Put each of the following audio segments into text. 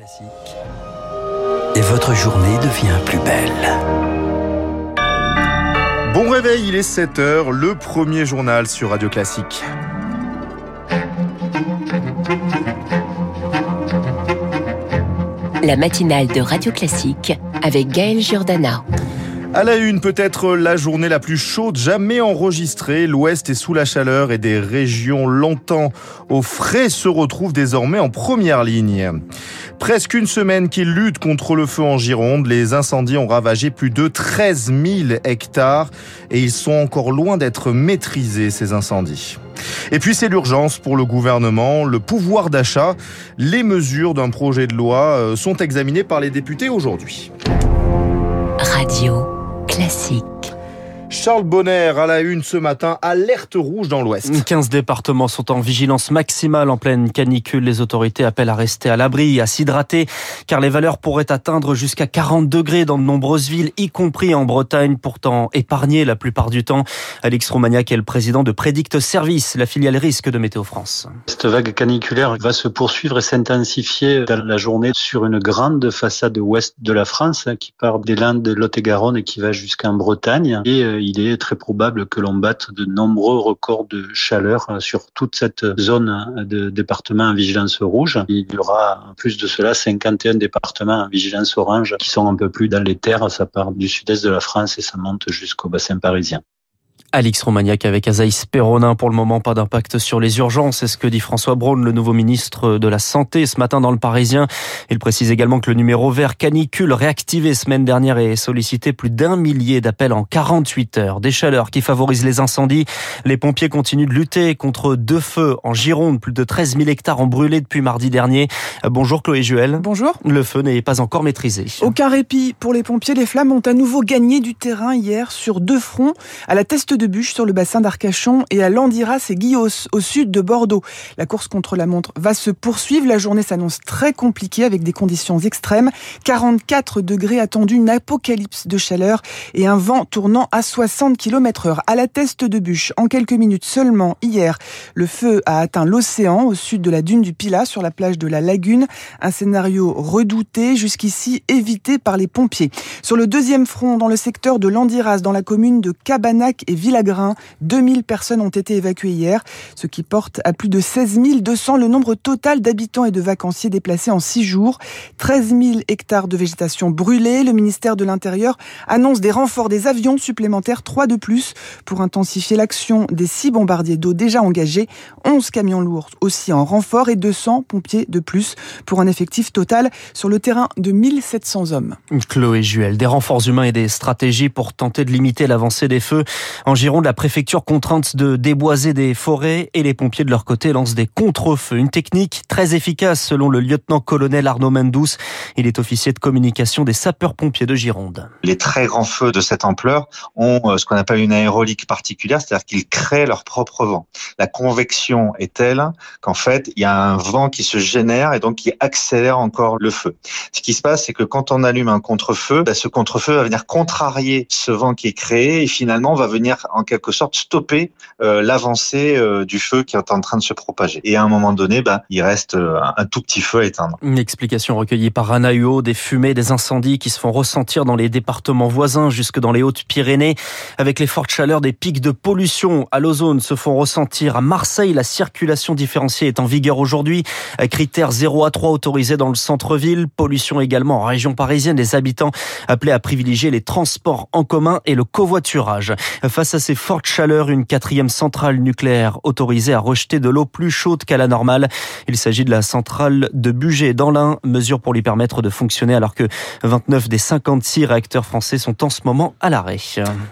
Classique. Et votre journée devient plus belle. Bon réveil, il est 7h, le premier journal sur Radio Classique. La matinale de Radio Classique avec Gaël Giordana. À la une, peut-être la journée la plus chaude jamais enregistrée. L'Ouest est sous la chaleur et des régions longtemps au frais se retrouvent désormais en première ligne. Presque une semaine qu'ils luttent contre le feu en Gironde, les incendies ont ravagé plus de 13 000 hectares et ils sont encore loin d'être maîtrisés, ces incendies. Et puis c'est l'urgence pour le gouvernement, le pouvoir d'achat. Les mesures d'un projet de loi euh, sont examinées par les députés aujourd'hui. Radio classique. Charles Bonner à la une ce matin, alerte rouge dans l'Ouest. 15 départements sont en vigilance maximale en pleine canicule. Les autorités appellent à rester à l'abri, à s'hydrater, car les valeurs pourraient atteindre jusqu'à 40 degrés dans de nombreuses villes, y compris en Bretagne, pourtant épargnées la plupart du temps. Alex Romagnac est le président de Prédicte Service, la filiale risque de Météo France. Cette vague caniculaire va se poursuivre et s'intensifier dans la journée sur une grande façade ouest de la France hein, qui part des Landes de Lot-et-Garonne et qui va jusqu'en Bretagne. Et euh, il est très probable que l'on batte de nombreux records de chaleur sur toute cette zone de départements en vigilance rouge. Il y aura en plus de cela 51 départements en vigilance orange qui sont un peu plus dans les terres. Ça part du sud-est de la France et ça monte jusqu'au bassin parisien. Alix Romagnac avec Azaïs Perronin. Pour le moment, pas d'impact sur les urgences. C'est ce que dit François Braun, le nouveau ministre de la Santé, ce matin dans le Parisien. Il précise également que le numéro vert canicule réactivé semaine dernière et sollicité plus d'un millier d'appels en 48 heures. Des chaleurs qui favorisent les incendies. Les pompiers continuent de lutter contre deux feux en Gironde. Plus de 13 000 hectares ont brûlé depuis mardi dernier. Bonjour Chloé Juel. Bonjour. Le feu n'est pas encore maîtrisé. Aucun répit pour les pompiers. Les flammes ont à nouveau gagné du terrain hier sur deux fronts. À la teste de bûche sur le bassin d'Arcachon et à Landiras et Guillos au sud de Bordeaux. La course contre la montre va se poursuivre. La journée s'annonce très compliquée avec des conditions extrêmes. 44 degrés attendus, une apocalypse de chaleur et un vent tournant à 60 km heure. À la teste de bûche, en quelques minutes seulement, hier, le feu a atteint l'océan au sud de la dune du Pilat sur la plage de la Lagune. Un scénario redouté, jusqu'ici évité par les pompiers. Sur le deuxième front, dans le secteur de Landiras, dans la commune de Cabanac et Villagrin, 2000 personnes ont été évacuées hier, ce qui porte à plus de 16 200 le nombre total d'habitants et de vacanciers déplacés en 6 jours. 13 000 hectares de végétation brûlés. Le ministère de l'Intérieur annonce des renforts des avions supplémentaires, 3 de plus, pour intensifier l'action des 6 bombardiers d'eau déjà engagés, 11 camions lourds aussi en renfort et 200 pompiers de plus, pour un effectif total sur le terrain de 1700 hommes. Chloé Juel, des renforts humains et des stratégies pour tenter de limiter l'avancée des feux. Gironde, la préfecture contrainte de déboiser des forêts et les pompiers de leur côté lancent des contre-feux. Une technique très efficace selon le lieutenant-colonel Arnaud Mendous. Il est officier de communication des sapeurs-pompiers de Gironde. Les très grands feux de cette ampleur ont euh, ce qu'on appelle une aérolique particulière, c'est-à-dire qu'ils créent leur propre vent. La convection est telle qu'en fait, il y a un vent qui se génère et donc qui accélère encore le feu. Ce qui se passe, c'est que quand on allume un contre-feu, bah, ce contre-feu va venir contrarier ce vent qui est créé et finalement va venir en quelque sorte stopper euh, l'avancée euh, du feu qui est en train de se propager. Et à un moment donné, bah, il reste euh, un tout petit feu à éteindre. Une explication recueillie par Anna Huot, des fumées, des incendies qui se font ressentir dans les départements voisins jusque dans les Hautes-Pyrénées. Avec les fortes chaleurs, des pics de pollution à l'ozone se font ressentir. À Marseille, la circulation différenciée est en vigueur aujourd'hui. Critère 0 à 3 autorisé dans le centre-ville. Pollution également en région parisienne. Les habitants appelés à privilégier les transports en commun et le covoiturage. Face à ces fortes chaleur, une quatrième centrale nucléaire autorisée à rejeter de l'eau plus chaude qu'à la normale. Il s'agit de la centrale de Bugey dans l'Ain, mesure pour lui permettre de fonctionner alors que 29 des 56 réacteurs français sont en ce moment à l'arrêt.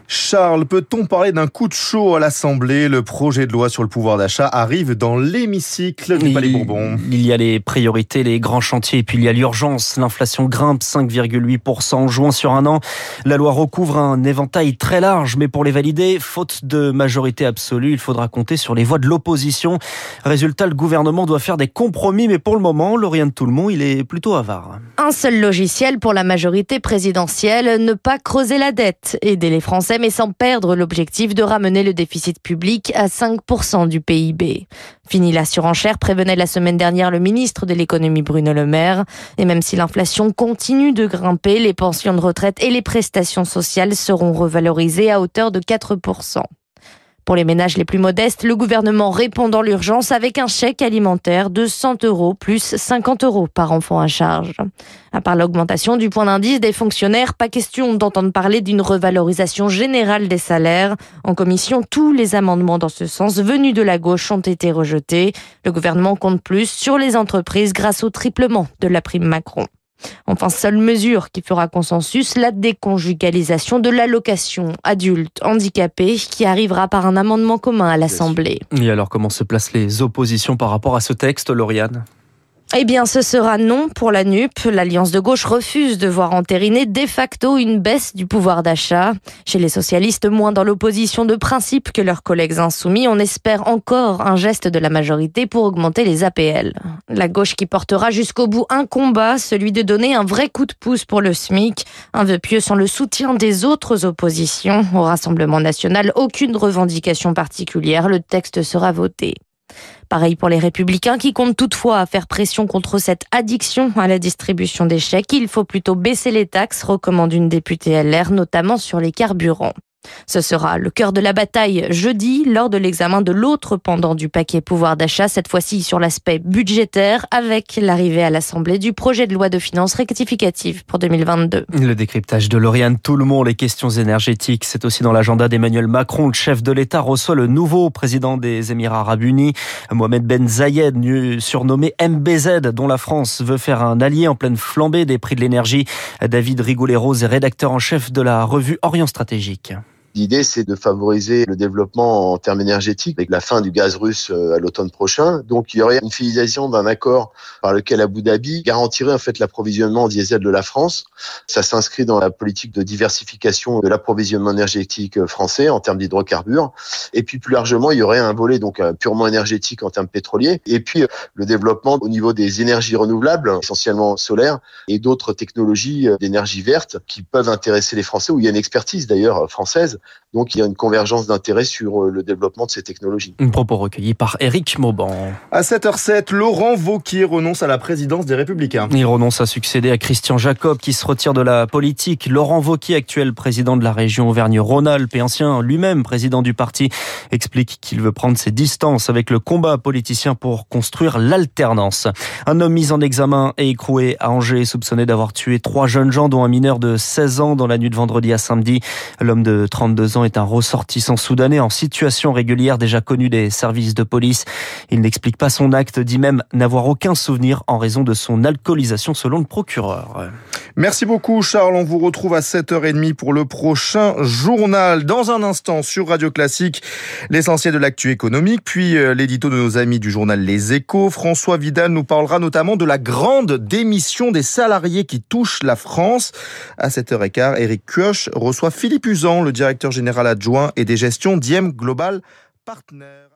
Charles, peut-on parler d'un coup de chaud à l'Assemblée? Le projet de loi sur le pouvoir d'achat arrive dans l'hémicycle du Palais Bourbon. Il y a les priorités, les grands chantiers et puis il y a l'urgence. L'inflation grimpe 5,8% en juin sur un an. La loi recouvre un éventail très large, mais pour les valider, mais faute de majorité absolue, il faudra compter sur les voix de l'opposition. Résultat, le gouvernement doit faire des compromis, mais pour le moment, Lauriane Toulmont, il est plutôt avare. Un seul logiciel pour la majorité présidentielle, ne pas creuser la dette, aider les Français, mais sans perdre l'objectif de ramener le déficit public à 5% du PIB. Fini la surenchère, prévenait la semaine dernière le ministre de l'économie Bruno Le Maire. Et même si l'inflation continue de grimper, les pensions de retraite et les prestations sociales seront revalorisées à hauteur de 4%. Pour les ménages les plus modestes, le gouvernement répond dans l'urgence avec un chèque alimentaire de 100 euros plus 50 euros par enfant à charge. À part l'augmentation du point d'indice des fonctionnaires, pas question d'entendre parler d'une revalorisation générale des salaires. En commission, tous les amendements dans ce sens venus de la gauche ont été rejetés. Le gouvernement compte plus sur les entreprises grâce au triplement de la prime Macron. Enfin, seule mesure qui fera consensus, la déconjugalisation de l'allocation adulte handicapé qui arrivera par un amendement commun à l'Assemblée. Et alors, comment se placent les oppositions par rapport à ce texte, Lauriane? Eh bien, ce sera non pour la NUP. L'Alliance de gauche refuse de voir entériner de facto une baisse du pouvoir d'achat. Chez les socialistes, moins dans l'opposition de principe que leurs collègues insoumis, on espère encore un geste de la majorité pour augmenter les APL. La gauche qui portera jusqu'au bout un combat, celui de donner un vrai coup de pouce pour le SMIC. Un vœu pieux sans le soutien des autres oppositions. Au Rassemblement national, aucune revendication particulière. Le texte sera voté. Pareil pour les républicains qui comptent toutefois à faire pression contre cette addiction à la distribution des chèques. Il faut plutôt baisser les taxes, recommande une députée LR, notamment sur les carburants. Ce sera le cœur de la bataille jeudi lors de l'examen de l'autre pendant du paquet pouvoir d'achat, cette fois-ci sur l'aspect budgétaire avec l'arrivée à l'Assemblée du projet de loi de finances rectificative pour 2022. Le décryptage de Lauriane monde, les questions énergétiques, c'est aussi dans l'agenda d'Emmanuel Macron. Le chef de l'État reçoit le nouveau président des Émirats arabes unis, Mohamed Ben Zayed, surnommé MBZ, dont la France veut faire un allié en pleine flambée des prix de l'énergie. David Rigoulet-Rose est rédacteur en chef de la revue Orient Stratégique. L'idée, c'est de favoriser le développement en termes énergétiques avec la fin du gaz russe euh, à l'automne prochain. Donc, il y aurait une finalisation d'un accord par lequel Abu Dhabi garantirait en fait l'approvisionnement en diesel de la France. Ça s'inscrit dans la politique de diversification de l'approvisionnement énergétique français en termes d'hydrocarbures. Et puis, plus largement, il y aurait un volet donc euh, purement énergétique en termes pétroliers. Et puis, euh, le développement au niveau des énergies renouvelables, essentiellement solaires, et d'autres technologies d'énergie verte qui peuvent intéresser les Français, où il y a une expertise d'ailleurs française donc il y a une convergence d'intérêt sur euh, le développement de ces technologies. Un propos recueilli par Éric Mauban. À 7h07, Laurent Vauquier renonce à la présidence des Républicains. Il renonce à succéder à Christian Jacob qui se retire de la politique. Laurent Vauquier, actuel président de la région Auvergne-Rhône-Alpes et ancien lui-même président du parti, explique qu'il veut prendre ses distances avec le combat politicien pour construire l'alternance. Un homme mis en examen et écroué à Angers, soupçonné d'avoir tué trois jeunes gens, dont un mineur de 16 ans dans la nuit de vendredi à samedi. L'homme de 32 ans est un ressortissant soudanais en situation régulière déjà connu des services de police. Il n'explique pas son acte, dit même n'avoir aucun souvenir en raison de son alcoolisation selon le procureur. Merci beaucoup Charles, on vous retrouve à 7h30 pour le prochain journal. Dans un instant sur Radio Classique, l'essentiel de l'actu économique, puis euh, l'édito de nos amis du journal Les Échos. François Vidal nous parlera notamment de la grande démission des salariés qui touchent la France. À 7h15, Eric Kioch reçoit Philippe Usan, le directeur général adjoint et des gestions Diem Global Partner.